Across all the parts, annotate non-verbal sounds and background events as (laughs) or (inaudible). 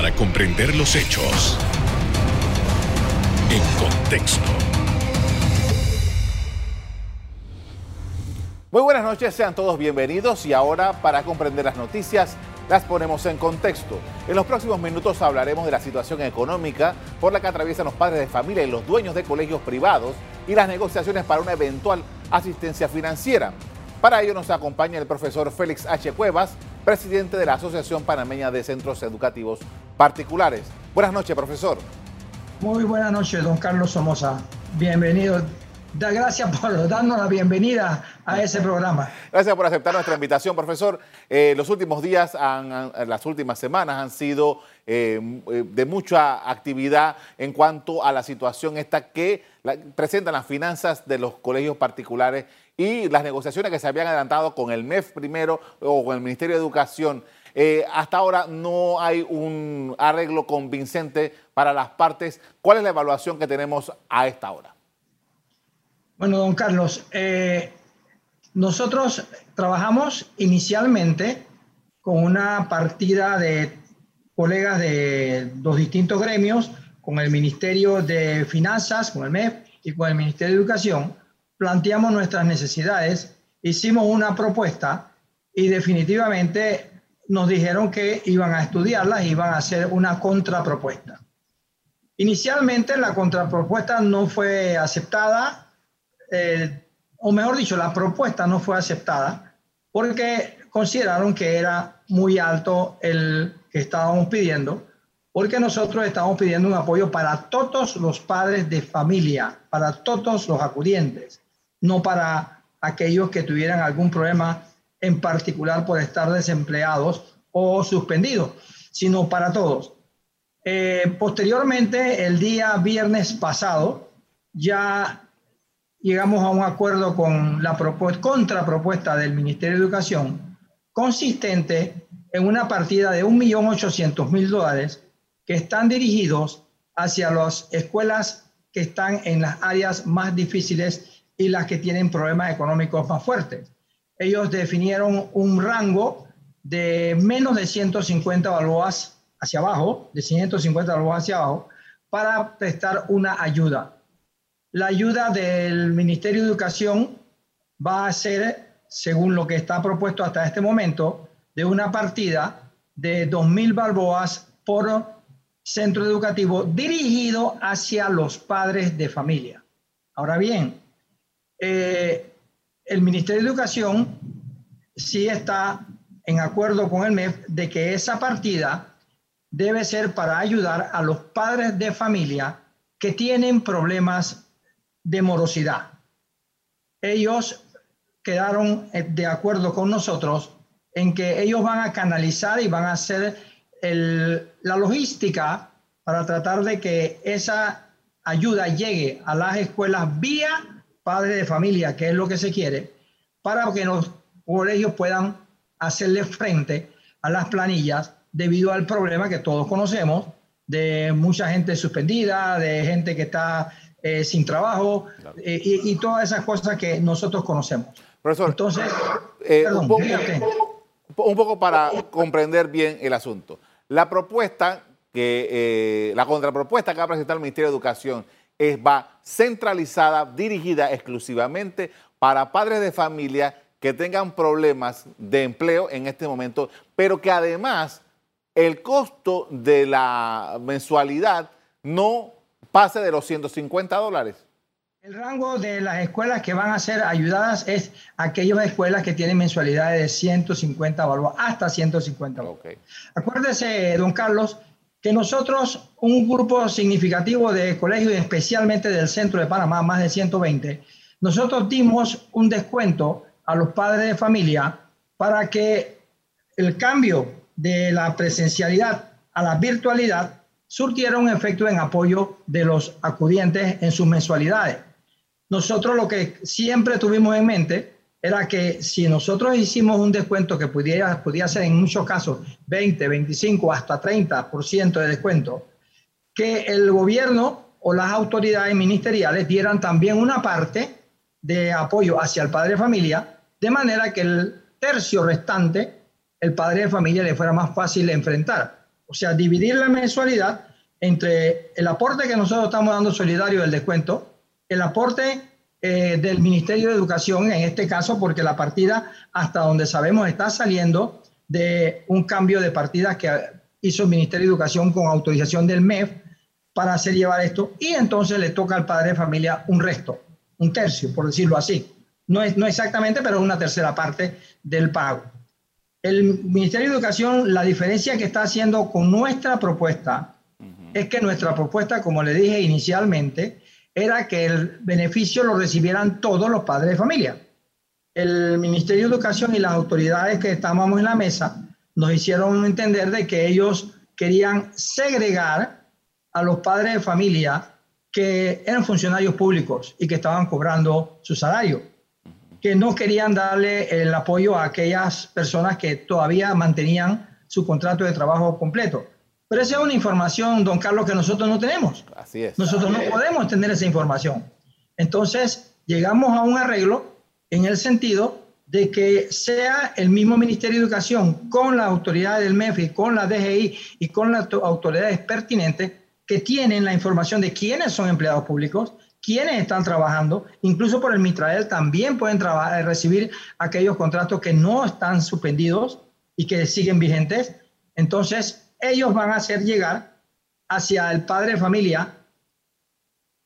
para comprender los hechos en contexto. Muy buenas noches, sean todos bienvenidos y ahora para comprender las noticias las ponemos en contexto. En los próximos minutos hablaremos de la situación económica por la que atraviesan los padres de familia y los dueños de colegios privados y las negociaciones para una eventual asistencia financiera. Para ello nos acompaña el profesor Félix H. Cuevas, presidente de la Asociación Panameña de Centros Educativos Particulares. Buenas noches, profesor. Muy buenas noches, don Carlos Somoza. Bienvenido. Da gracias por darnos la bienvenida a ese programa. Gracias por aceptar nuestra invitación, profesor. Eh, los últimos días, las últimas semanas han sido eh, de mucha actividad en cuanto a la situación esta que presentan las finanzas de los colegios particulares y las negociaciones que se habían adelantado con el MEF primero o con el Ministerio de Educación. Eh, hasta ahora no hay un arreglo convincente para las partes. ¿Cuál es la evaluación que tenemos a esta hora? Bueno, don Carlos, eh, nosotros trabajamos inicialmente con una partida de colegas de los distintos gremios, con el Ministerio de Finanzas, con el MEF y con el Ministerio de Educación, planteamos nuestras necesidades, hicimos una propuesta y definitivamente nos dijeron que iban a estudiarlas, iban a hacer una contrapropuesta. Inicialmente la contrapropuesta no fue aceptada, eh, o mejor dicho, la propuesta no fue aceptada porque consideraron que era muy alto el estábamos pidiendo, porque nosotros estamos pidiendo un apoyo para todos los padres de familia, para todos los acudientes no para aquellos que tuvieran algún problema en particular por estar desempleados o suspendidos, sino para todos. Eh, posteriormente, el día viernes pasado, ya llegamos a un acuerdo con la contrapropuesta del Ministerio de Educación, consistente en una partida de 1.800.000 dólares que están dirigidos hacia las escuelas que están en las áreas más difíciles y las que tienen problemas económicos más fuertes. Ellos definieron un rango de menos de 150 balboas hacia abajo, de 150 balboas hacia abajo, para prestar una ayuda. La ayuda del Ministerio de Educación va a ser, según lo que está propuesto hasta este momento, de una partida de 2.000 balboas por centro educativo dirigido hacia los padres de familia. Ahora bien, eh, el Ministerio de Educación sí está en acuerdo con el MEF de que esa partida debe ser para ayudar a los padres de familia que tienen problemas de morosidad. Ellos quedaron eh, de acuerdo con nosotros en que ellos van a canalizar y van a hacer la logística para tratar de que esa ayuda llegue a las escuelas vía padre de familia, que es lo que se quiere, para que los colegios puedan hacerle frente a las planillas debido al problema que todos conocemos de mucha gente suspendida, de gente que está eh, sin trabajo eh, y, todas esas cosas que nosotros conocemos. Profesor, entonces, eh, un, poco, para comprender bien el asunto. La propuesta que, la contrapropuesta que va a presentar el Ministerio de Educación es, va centralizada, dirigida exclusivamente para padres de familia que tengan problemas de empleo en este momento, pero que además el costo de la mensualidad no pase de los 150 dólares. El rango de las escuelas que van a ser ayudadas es aquellas escuelas que tienen mensualidades de 150 dólares, hasta 150 dólares. Acuérdese, don Carlos, que nosotros, un grupo significativo de colegios, especialmente del centro de Panamá, más de 120, nosotros dimos un descuento a los padres de familia para que el cambio de la presencialidad a la virtualidad surtiera un efecto en apoyo de los acudientes en sus mensualidades. Nosotros lo que siempre tuvimos en mente era que si nosotros hicimos un descuento que pudiera, podía ser en muchos casos 20, 25, hasta 30% de descuento, que el gobierno o las autoridades ministeriales dieran también una parte de apoyo hacia el padre de familia, de manera que el tercio restante, el padre de familia le fuera más fácil de enfrentar. O sea, dividir la mensualidad entre el aporte que nosotros estamos dando solidario del descuento, el aporte eh, del Ministerio de Educación, en este caso, porque la partida, hasta donde sabemos, está saliendo de un cambio de partida que hizo el Ministerio de Educación con autorización del MEF para hacer llevar esto, y entonces le toca al padre de familia un resto, un tercio, por decirlo así. No, es, no exactamente, pero una tercera parte del pago. El Ministerio de Educación, la diferencia que está haciendo con nuestra propuesta es que nuestra propuesta, como le dije inicialmente, era que el beneficio lo recibieran todos los padres de familia. El Ministerio de Educación y las autoridades que estábamos en la mesa nos hicieron entender de que ellos querían segregar a los padres de familia que eran funcionarios públicos y que estaban cobrando su salario, que no querían darle el apoyo a aquellas personas que todavía mantenían su contrato de trabajo completo. Pero esa es una información, don Carlos, que nosotros no tenemos. Así es. Nosotros no podemos tener esa información. Entonces, llegamos a un arreglo en el sentido de que sea el mismo Ministerio de Educación con la autoridad del MEFI, con la DGI y con las autoridades pertinentes que tienen la información de quiénes son empleados públicos, quiénes están trabajando, incluso por el Mitrael también pueden trabajar, recibir aquellos contratos que no están suspendidos y que siguen vigentes. Entonces, ellos van a hacer llegar hacia el padre de familia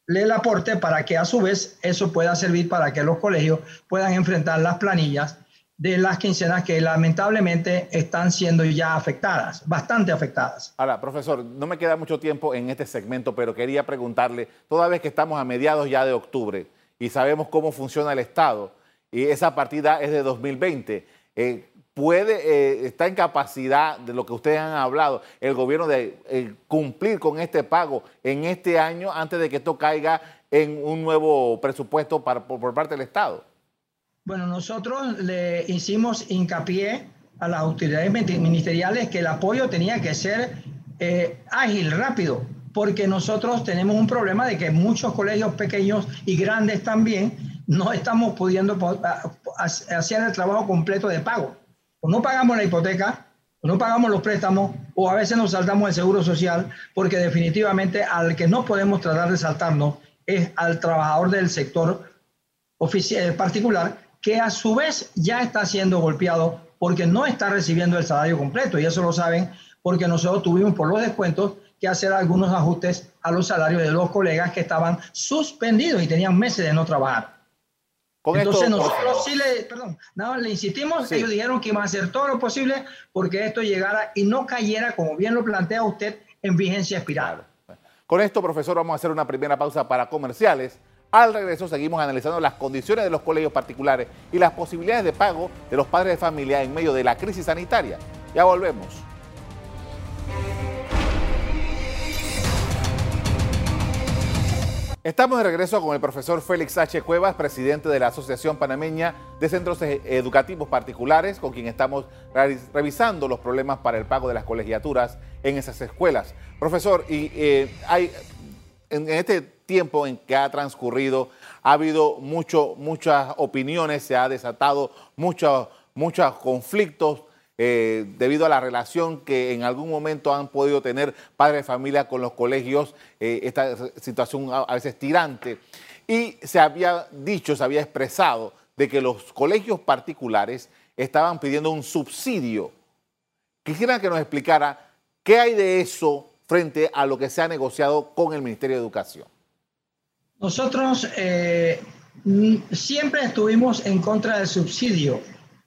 el aporte para que a su vez eso pueda servir para que los colegios puedan enfrentar las planillas de las quincenas que lamentablemente están siendo ya afectadas, bastante afectadas. Ahora, profesor, no me queda mucho tiempo en este segmento, pero quería preguntarle, toda vez que estamos a mediados ya de octubre y sabemos cómo funciona el Estado, y esa partida es de 2020, eh, puede, eh, está en capacidad de lo que ustedes han hablado, el gobierno de eh, cumplir con este pago en este año antes de que esto caiga en un nuevo presupuesto por, parte del Estado? Bueno, nosotros le hicimos hincapié a las autoridades ministeriales que el apoyo tenía que ser eh, ágil, rápido, porque nosotros tenemos un problema de que muchos colegios pequeños y grandes también no estamos pudiendo hacer el trabajo completo de pago o no pagamos la hipoteca, o no pagamos los préstamos, o a veces nos saltamos el seguro social, porque definitivamente al que no podemos tratar de saltarnos es al trabajador del sector eh, particular, que a su vez ya está siendo golpeado porque no está recibiendo el salario completo. Y eso lo saben porque nosotros tuvimos por los descuentos que hacer algunos ajustes a los salarios de los colegas que estaban suspendidos y tenían meses de no trabajar. Entonces nosotros sí le, perdón, nada, le insistimos, ellos dijeron que iban a hacer todo lo posible porque esto llegara y no cayera, como bien lo plantea usted, en vigencia espiral. Con esto, profesor, vamos a hacer una primera pausa para comerciales. Al regreso seguimos analizando las condiciones de los colegios particulares y las posibilidades de pago de los padres de familia en medio de la crisis sanitaria. Ya volvemos. Estamos de regreso con el profesor Félix H. Cuevas, presidente de la Asociación Panameña de Centros e- Educativos Particulares, con quien estamos revisando los problemas para el pago de las colegiaturas en esas escuelas. Profesor, y eh, hay en, este tiempo en que ha transcurrido, ha habido mucho, muchas opiniones, se ha desatado muchos, muchos conflictos eh, debido a la relación que en algún momento han podido tener padres de familia con los colegios, eh, esta situación a, veces tirante. Y se había dicho, se había expresado de que los colegios particulares estaban pidiendo un subsidio. Quisiera que nos explicara qué hay de eso frente a lo que se ha negociado con el Ministerio de Educación. Nosotros eh, siempre estuvimos en contra del subsidio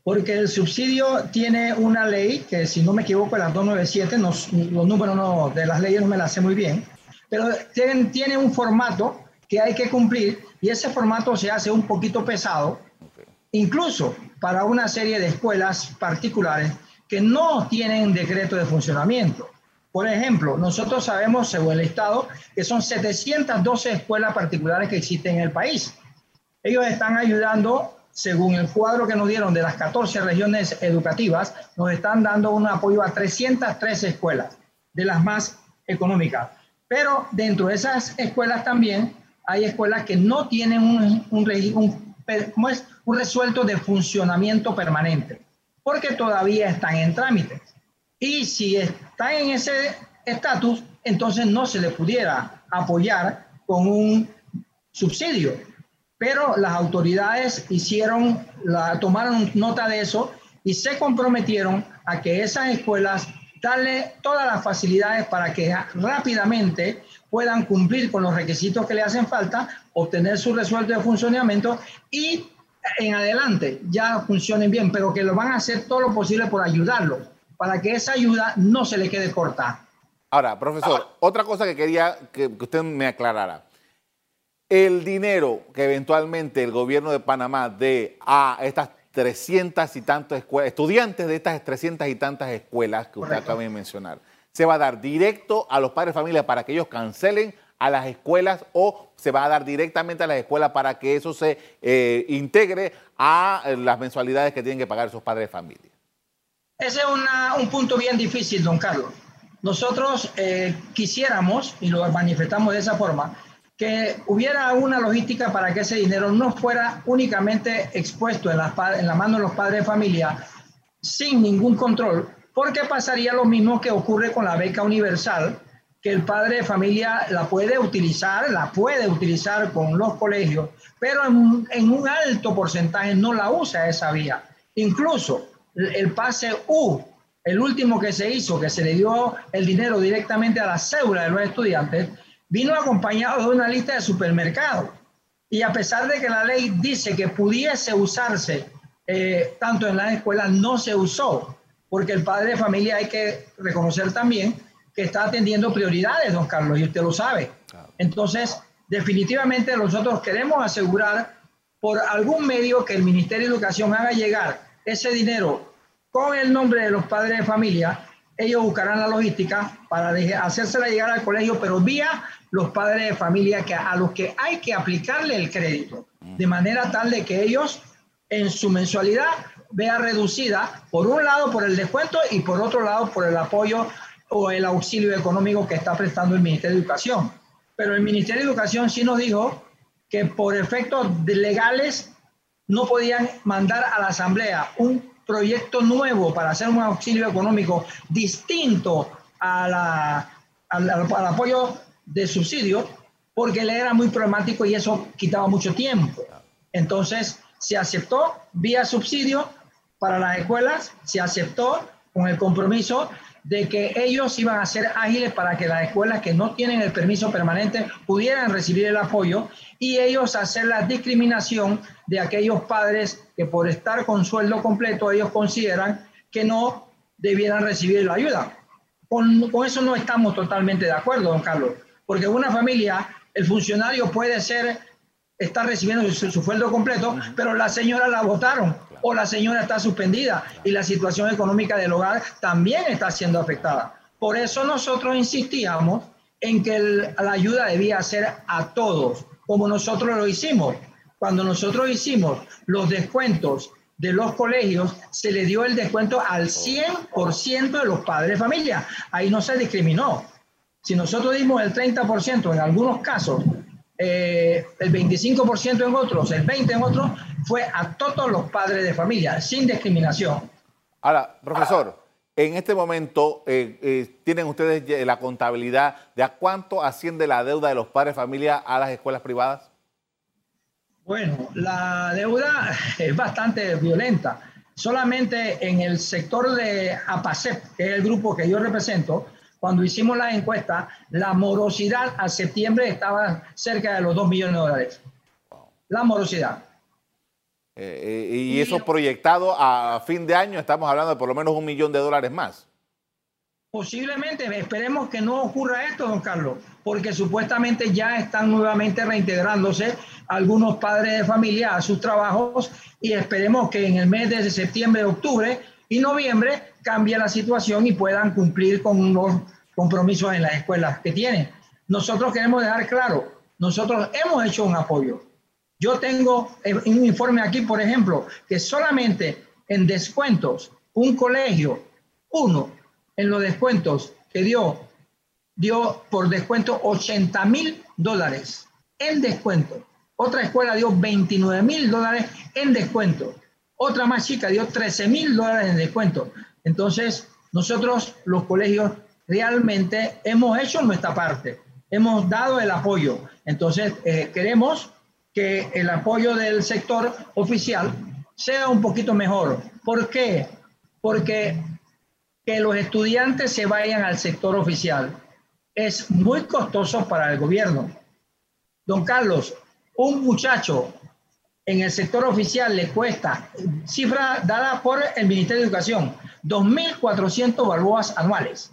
porque el subsidio tiene una ley que, si no me equivoco, la 297, los números de las leyes no me las sé muy bien, pero tiene, un formato que hay que cumplir y ese formato se hace un poquito pesado, incluso para una serie de escuelas particulares que no tienen decreto de funcionamiento. Por ejemplo, nosotros sabemos, según el Estado, que son 712 escuelas particulares que existen en el país. Ellos están ayudando según el cuadro que nos dieron de las 14 regiones educativas, nos están dando un apoyo a 303 escuelas, de las más económicas. Pero dentro de esas escuelas también hay escuelas que no tienen un, un, resuelto de funcionamiento permanente, porque todavía están en trámite. Y si está en ese estatus, entonces no se le pudiera apoyar con un subsidio. Pero las autoridades hicieron, la, tomaron nota de eso y se comprometieron a que esas escuelas darle todas las facilidades para que rápidamente puedan cumplir con los requisitos que le hacen falta, obtener su resuelto de funcionamiento y en adelante ya funcionen bien, pero que lo van a hacer todo lo posible por ayudarlo, para que esa ayuda no se le quede corta. Ahora, profesor, otra cosa que quería que usted me aclarara. El dinero que eventualmente el gobierno de Panamá dé a estas 300 y tantas escuelas, estudiantes de estas 300 y tantas escuelas que usted acaba de mencionar, se va a dar directo a los padres de familia para que ellos cancelen a las escuelas o se va a dar directamente a las escuelas para que eso se eh, integre a eh, las mensualidades que tienen que pagar esos padres de familia? Ese es un punto bien difícil, don Carlos. Nosotros eh, quisiéramos, y lo manifestamos de esa forma, que hubiera una logística para que ese dinero no fuera únicamente expuesto en la, en la mano de los padres de familia sin ningún control, porque pasaría lo mismo que ocurre con la beca universal, que el padre de familia la puede utilizar, la puede utilizar con los colegios, pero en, en un alto porcentaje no la usa esa vía. Incluso el pase U, el último que se hizo, que se le dio el dinero directamente a la cédula de los estudiantes, vino acompañado de una lista de supermercados. Y a pesar de que la ley dice que pudiese usarse eh, tanto en las escuelas, no se usó, porque el padre de familia hay que reconocer también que está atendiendo prioridades, don Carlos, y usted lo sabe. Entonces, definitivamente nosotros queremos asegurar por algún medio que el Ministerio de Educación haga llegar ese dinero con el nombre de los padres de familia. Ellos buscarán la logística para hacérsela llegar al colegio, pero vía los padres de familia que, a los que hay que aplicarle el crédito, de manera tal de que ellos en su mensualidad vea reducida, por un lado por el descuento y por otro lado por el apoyo o el auxilio económico que está prestando el Ministerio de Educación. Pero el Ministerio de Educación sí nos dijo que por efectos legales no podían mandar a la Asamblea un proyecto nuevo para hacer un auxilio económico distinto a la, al, al, apoyo de subsidio porque le era muy problemático y eso quitaba mucho tiempo. Entonces se aceptó vía subsidio para las escuelas, se aceptó con el compromiso de que ellos iban a ser ágiles para que las escuelas que no tienen el permiso permanente pudieran recibir el apoyo y ellos hacer la discriminación de aquellos padres que por estar con sueldo completo ellos consideran que no debieran recibir la ayuda. Con, con eso no estamos totalmente de acuerdo, don Carlos, porque una familia, el funcionario puede ser, está recibiendo su, su sueldo completo, pero la señora la votaron o la señora está suspendida y la situación económica del hogar también está siendo afectada. Por eso nosotros insistíamos en que el, la ayuda debía ser a todos, como nosotros lo hicimos. Cuando nosotros hicimos los descuentos de los colegios, se le dio el descuento al 100% de los padres de familia. Ahí no se discriminó. Si nosotros dimos el 30% en algunos casos, eh, el 25% en otros, el 20% en otros, fue a todos los padres de familia, sin discriminación. Ahora, profesor, en este momento eh, eh, tienen ustedes la contabilidad de a cuánto asciende la deuda de los padres de familia a las escuelas privadas. Bueno, la deuda es bastante violenta. Solamente en el sector de APACEP, que es el grupo que yo represento, cuando hicimos la encuesta, la morosidad a septiembre estaba cerca de los 2 millones de dólares. La morosidad. Eh, y, y eso proyectado a fin de año, estamos hablando de por lo menos un millón de dólares más. Posiblemente, esperemos que no ocurra esto, don Carlos, porque supuestamente ya están nuevamente reintegrándose algunos padres de familia a sus trabajos y esperemos que en el mes de septiembre, octubre y noviembre cambie la situación y puedan cumplir con los compromisos en las escuelas que tienen. Nosotros queremos dejar claro, nosotros hemos hecho un apoyo. Yo tengo un informe aquí, por ejemplo, que solamente en descuentos, un colegio, uno, en los descuentos que dio, dio por descuento 80 mil dólares en descuento. Otra escuela dio 29 mil dólares en descuento. Otra más chica dio 13 mil dólares en descuento. Entonces, nosotros los colegios realmente hemos hecho nuestra parte, hemos dado el apoyo. Entonces, eh, queremos que el apoyo del sector oficial sea un poquito mejor. ¿Por qué? Porque que los estudiantes se vayan al sector oficial es muy costoso para el gobierno. Don Carlos, un muchacho en el sector oficial le cuesta, cifra dada por el Ministerio de Educación, 2.400 balboas anuales.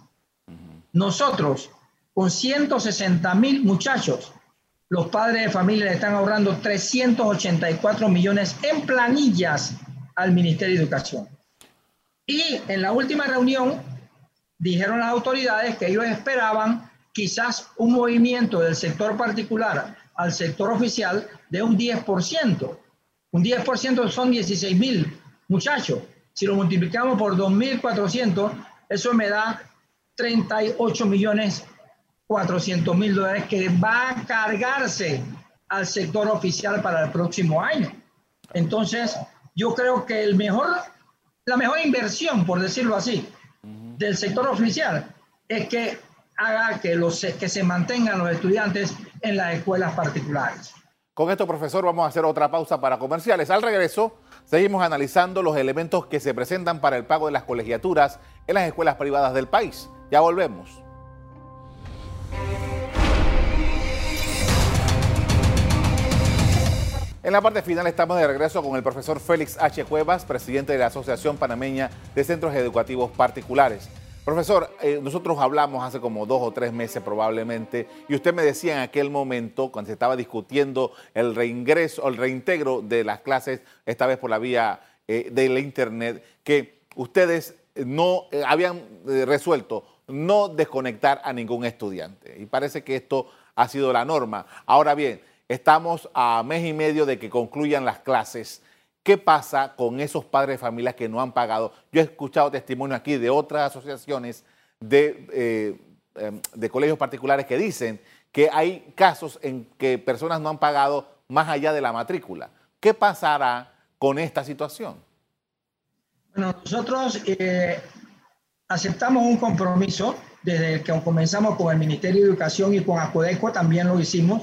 Nosotros, con 160 mil muchachos, los padres de familia le están ahorrando 384 millones en planillas al Ministerio de Educación. Y en la última reunión dijeron las autoridades que ellos esperaban quizás un movimiento del sector particular al sector oficial de un 10%. Un 10% son 16 mil muchachos. Si lo multiplicamos por 2.400, eso me da 38 millones 400 mil dólares que va a cargarse al sector oficial para el próximo año. Entonces, yo creo que el mejor, la mejor inversión, por decirlo así, del sector oficial es que haga que, los, que se mantengan los estudiantes en las escuelas particulares. Con esto, profesor, vamos a hacer otra pausa para comerciales. Al regreso, seguimos analizando los elementos que se presentan para el pago de las colegiaturas en las escuelas privadas del país. Ya volvemos. En la parte final estamos de regreso con el profesor Félix H. Cuevas, presidente de la Asociación Panameña de Centros Educativos Particulares. Profesor, eh, nosotros hablamos hace como dos o tres meses probablemente y usted me decía en aquel momento, cuando se estaba discutiendo el reingreso, el reintegro de las clases, esta vez por la vía eh, de la Internet, que ustedes no eh, habían resuelto no desconectar a ningún estudiante. Y parece que esto ha sido la norma. Ahora bien, Estamos a mes y medio de que concluyan las clases. ¿Qué pasa con esos padres de familias que no han pagado? Yo he escuchado testimonio aquí de otras asociaciones de, eh, em, de colegios particulares que dicen que hay casos en que personas no han pagado más allá de la matrícula. ¿Qué pasará con esta situación? Bueno, nosotros eh, aceptamos un compromiso desde que comenzamos con el Ministerio de Educación y con ACODECO también lo hicimos,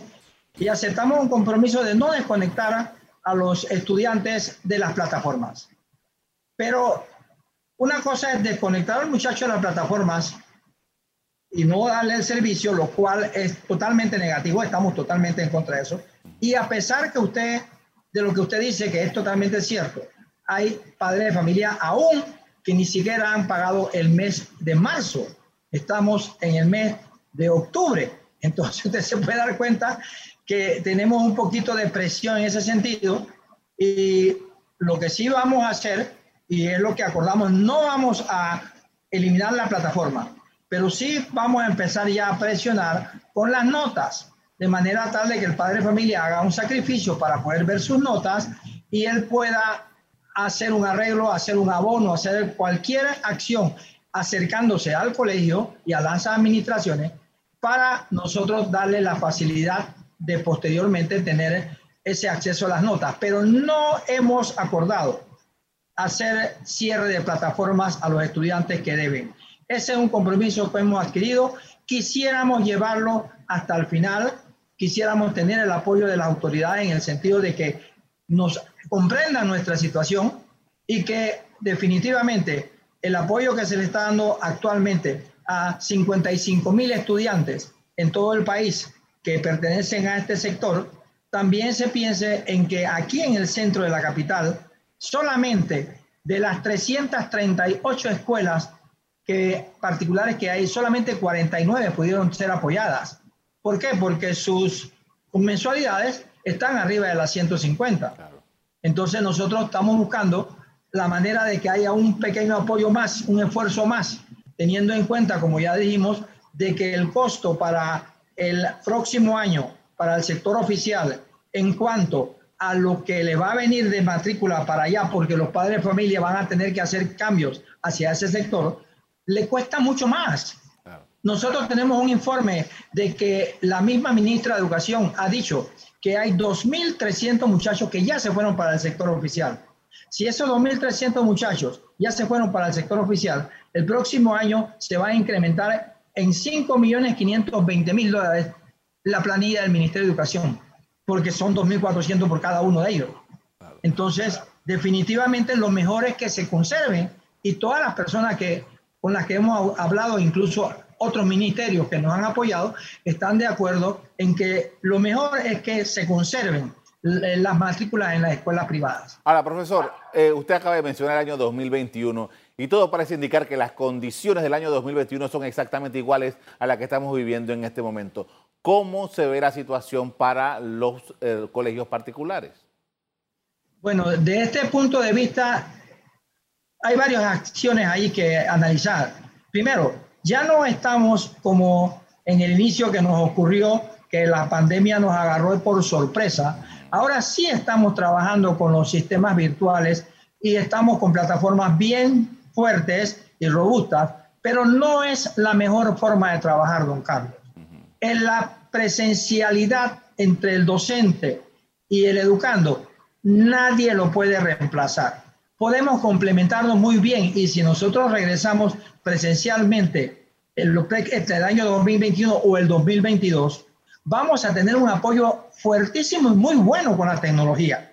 y aceptamos un compromiso de no desconectar a los estudiantes de las plataformas. Pero una cosa es desconectar al muchacho de las plataformas y no darle el servicio, lo cual es totalmente negativo, estamos totalmente en contra de eso. Y a pesar que usted, de lo que usted dice, que es totalmente cierto, hay padres de familia aún que ni siquiera han pagado el mes de marzo. Estamos en el mes de octubre. Entonces usted se puede dar cuenta que tenemos un poquito de presión en ese sentido y lo que sí vamos a hacer, y es lo que acordamos, no vamos a eliminar la plataforma, pero sí vamos a empezar ya a presionar con las notas, de manera tal de que el padre de familia haga un sacrificio para poder ver sus notas y él pueda hacer un arreglo, hacer un abono, hacer cualquier acción acercándose al colegio y a las administraciones para nosotros darle la facilidad de posteriormente tener ese acceso a las notas, pero no hemos acordado hacer cierre de plataformas a los estudiantes que deben. Ese es un compromiso que hemos adquirido. Quisiéramos llevarlo hasta el final, quisiéramos tener el apoyo de las autoridades en el sentido de que nos comprendan nuestra situación y que definitivamente el apoyo que se le está dando actualmente a 55 mil estudiantes en todo el país que pertenecen a este sector, también se piense en que aquí en el centro de la capital, solamente de las 338 escuelas que, particulares que hay, solamente 49 pudieron ser apoyadas. ¿Por qué? Porque sus mensualidades están arriba de las 150. Entonces nosotros estamos buscando la manera de que haya un pequeño apoyo más, un esfuerzo más, teniendo en cuenta, como ya dijimos, de que el costo para el próximo año para el sector oficial en cuanto a lo que le va a venir de matrícula para allá, porque los padres de familia van a tener que hacer cambios hacia ese sector, le cuesta mucho más. Nosotros tenemos un informe de que la misma ministra de Educación ha dicho que hay 2.300 muchachos que ya se fueron para el sector oficial. Si esos 2.300 muchachos ya se fueron para el sector oficial, el próximo año se va a incrementar en 5.520.000 dólares la planilla del Ministerio de Educación, porque son 2.400 por cada uno de ellos. Entonces, definitivamente lo mejor es que se conserven y todas las personas que, con las que hemos hablado, incluso otros ministerios que nos han apoyado, están de acuerdo en que lo mejor es que se conserven las matrículas en las escuelas privadas. Ahora, profesor, eh, usted acaba de mencionar el año 2021 y todo parece indicar que las condiciones del año 2021 son exactamente iguales a las que estamos viviendo en este momento. ¿Cómo se ve la situación para los eh, colegios particulares? Bueno, de este punto de vista, hay varias acciones ahí que analizar. Primero, ya no estamos como en el inicio que nos ocurrió, que la pandemia nos agarró por sorpresa, Ahora sí estamos trabajando con los sistemas virtuales y estamos con plataformas bien fuertes y robustas, pero no es la mejor forma de trabajar, don Carlos. En la presencialidad entre el docente y el educando, nadie lo puede reemplazar. Podemos complementarlo muy bien y si nosotros regresamos presencialmente en este, el año 2021 o el 2022, vamos a tener un apoyo fuertísimo y muy bueno con la tecnología.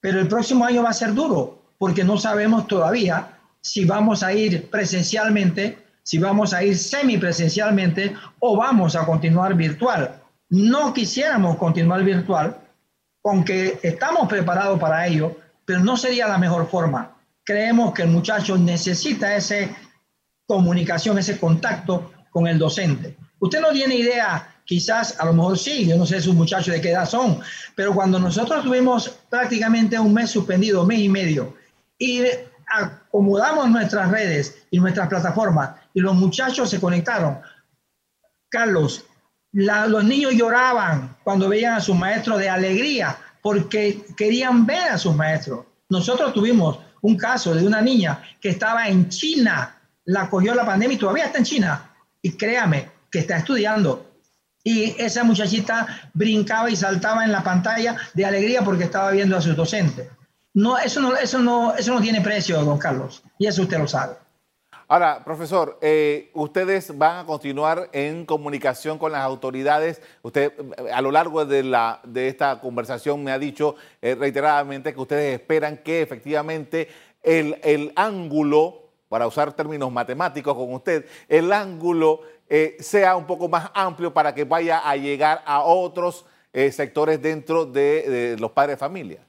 Pero el próximo año va a ser duro porque no sabemos todavía si vamos a ir presencialmente, si vamos a ir semipresencialmente o vamos a continuar virtual. No quisiéramos continuar virtual, aunque estamos preparados para ello, pero no sería la mejor forma. Creemos que el muchacho necesita esa comunicación, ese contacto con el docente. Usted no tiene idea quizás a lo mejor sí, yo no sé sus muchachos de qué edad son, pero cuando nosotros tuvimos prácticamente un mes suspendido, mes y medio, y acomodamos nuestras redes y nuestras plataformas y los muchachos se conectaron, Carlos, los niños lloraban cuando veían a sus maestros de alegría porque querían ver a sus maestros. Nosotros tuvimos un caso de una niña que estaba en China, la cogió la pandemia y todavía está en China. Y créame que está estudiando y esa muchachita brincaba y saltaba en la pantalla de alegría porque estaba viendo a sus docentes. No, eso no, eso no, eso no tiene precio, don Carlos, y eso usted lo sabe. Ahora, profesor, eh, ustedes van a continuar en comunicación con las autoridades. Usted eh, a lo largo de, la, de esta conversación me ha dicho eh, reiteradamente que ustedes esperan que efectivamente el, el ángulo, para usar términos matemáticos con usted, el ángulo sea un poco más amplio para que vaya a llegar a otros sectores dentro de, los padres de familia.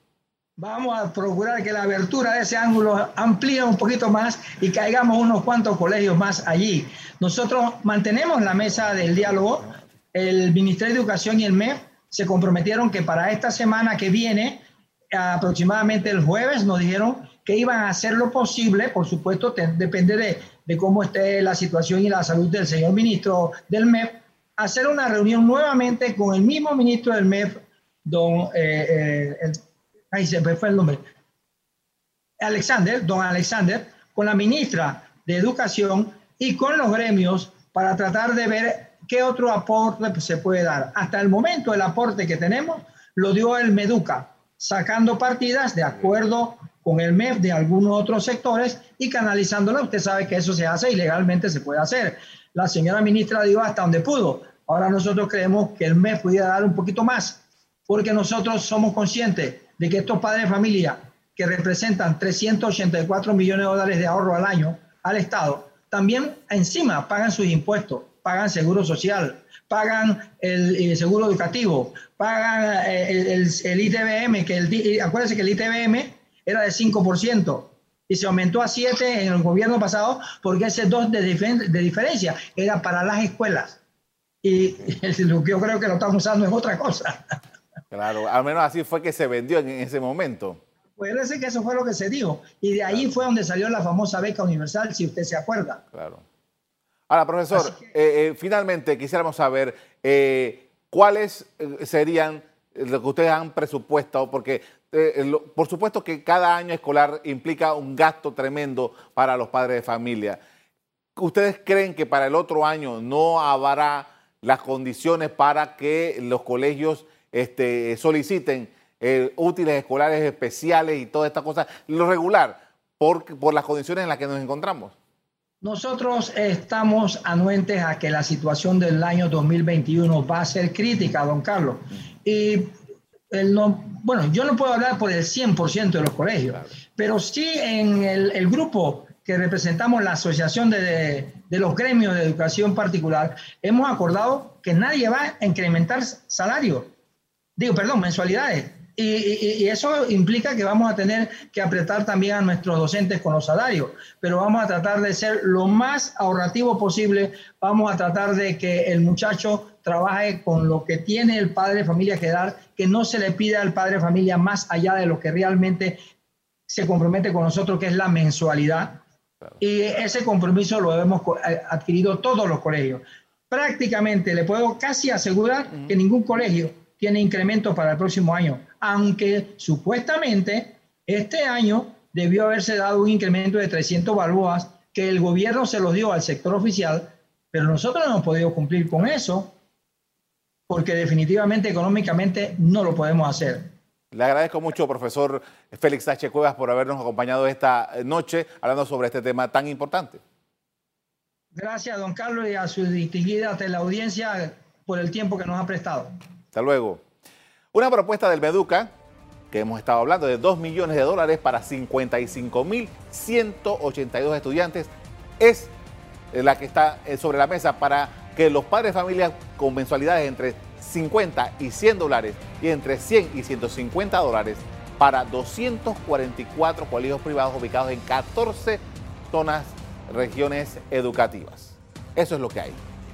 Vamos a procurar que la abertura de ese ángulo amplíe un poquito más y caigamos unos cuantos colegios más allí. Nosotros mantenemos la mesa del diálogo. El Ministerio de Educación y el MEF se comprometieron que para esta semana que viene, aproximadamente el jueves, nos dijeron que iban a hacer lo posible, por supuesto, depende de de cómo esté la situación y la salud del señor ministro del MEF, hacer una reunión nuevamente con el mismo ministro del MEF, don, eh, eh, ahí se fue el nombre, Alexander, don Alexander, con la ministra de Educación y con los gremios para tratar de ver qué otro aporte se puede dar. Hasta el momento el aporte que tenemos lo dio el Meduca, sacando partidas de acuerdo con el MEF de algunos otros sectores y canalizándola. Usted sabe que eso se hace y legalmente se puede hacer. La señora ministra dio hasta donde pudo. Ahora nosotros creemos que el MEF pudiera dar un poquito más, porque nosotros somos conscientes de que estos padres de familia que representan 384 millones de dólares de ahorro al año al Estado, también encima pagan sus impuestos, pagan seguro social, pagan el, seguro educativo, pagan eh, el, ITBM, que el, acuérdense que el ITBM era de 5% y se aumentó a 7 en el gobierno pasado porque ese 2 de, de diferencia era para las escuelas. Y lo (laughs) que yo creo que lo estamos usando es otra cosa. Claro, al menos así fue que se vendió en ese momento. Puede que eso fue lo que se dijo. Y de ahí fue donde salió la famosa beca universal, si usted se acuerda. Claro. Ahora, profesor, eh, eh, finalmente quisiéramos saber eh, cuáles serían lo que ustedes han presupuesto, porque por supuesto que cada año escolar implica un gasto tremendo para los padres de familia. ¿Ustedes creen que para el otro año no habrá las condiciones para que los colegios este, soliciten eh, útiles escolares especiales y todas estas cosas, lo regular, por, por las condiciones en las que nos encontramos? Nosotros estamos anuentes a que la situación del año 2021 va a ser crítica, don Carlos. Y el no, bueno, yo no puedo hablar por el 100% de los colegios, pero sí en el, el, grupo que representamos la Asociación de, de, los Gremios de Educación Particular, hemos acordado que nadie va a incrementar salario, digo, perdón, mensualidades. Y, y, eso implica que vamos a tener que apretar también a nuestros docentes con los salarios, pero vamos a tratar de ser lo más ahorrativo posible, vamos a tratar de que el muchacho trabaje con lo que tiene el padre de familia que dar, que no se le pida al padre de familia más allá de lo que realmente se compromete con nosotros, que es la mensualidad. Y ese compromiso lo hemos eh, adquirido todos los colegios. Prácticamente le puedo casi asegurar que ningún colegio tiene incremento para el próximo año, aunque supuestamente este año debió haberse dado un incremento de 300 balboas que el gobierno se los dio al sector oficial, pero nosotros no hemos podido cumplir con eso porque definitivamente económicamente no lo podemos hacer. Le agradezco mucho, profesor Félix H. Cuevas, por habernos acompañado esta noche hablando sobre este tema tan importante. Gracias, don Carlos, y a su distinguida teleaudiencia por el tiempo que nos ha prestado. Hasta luego. Una propuesta del Meduca, que hemos estado hablando, de 2 millones de dólares para 55.182 estudiantes, es la que está eh, sobre la mesa para que los padres de familia con mensualidades entre 50 y 100 dólares y entre 100 y 150 dólares para 244 colegios privados ubicados en 14 zonas, regiones educativas. Eso es lo que hay.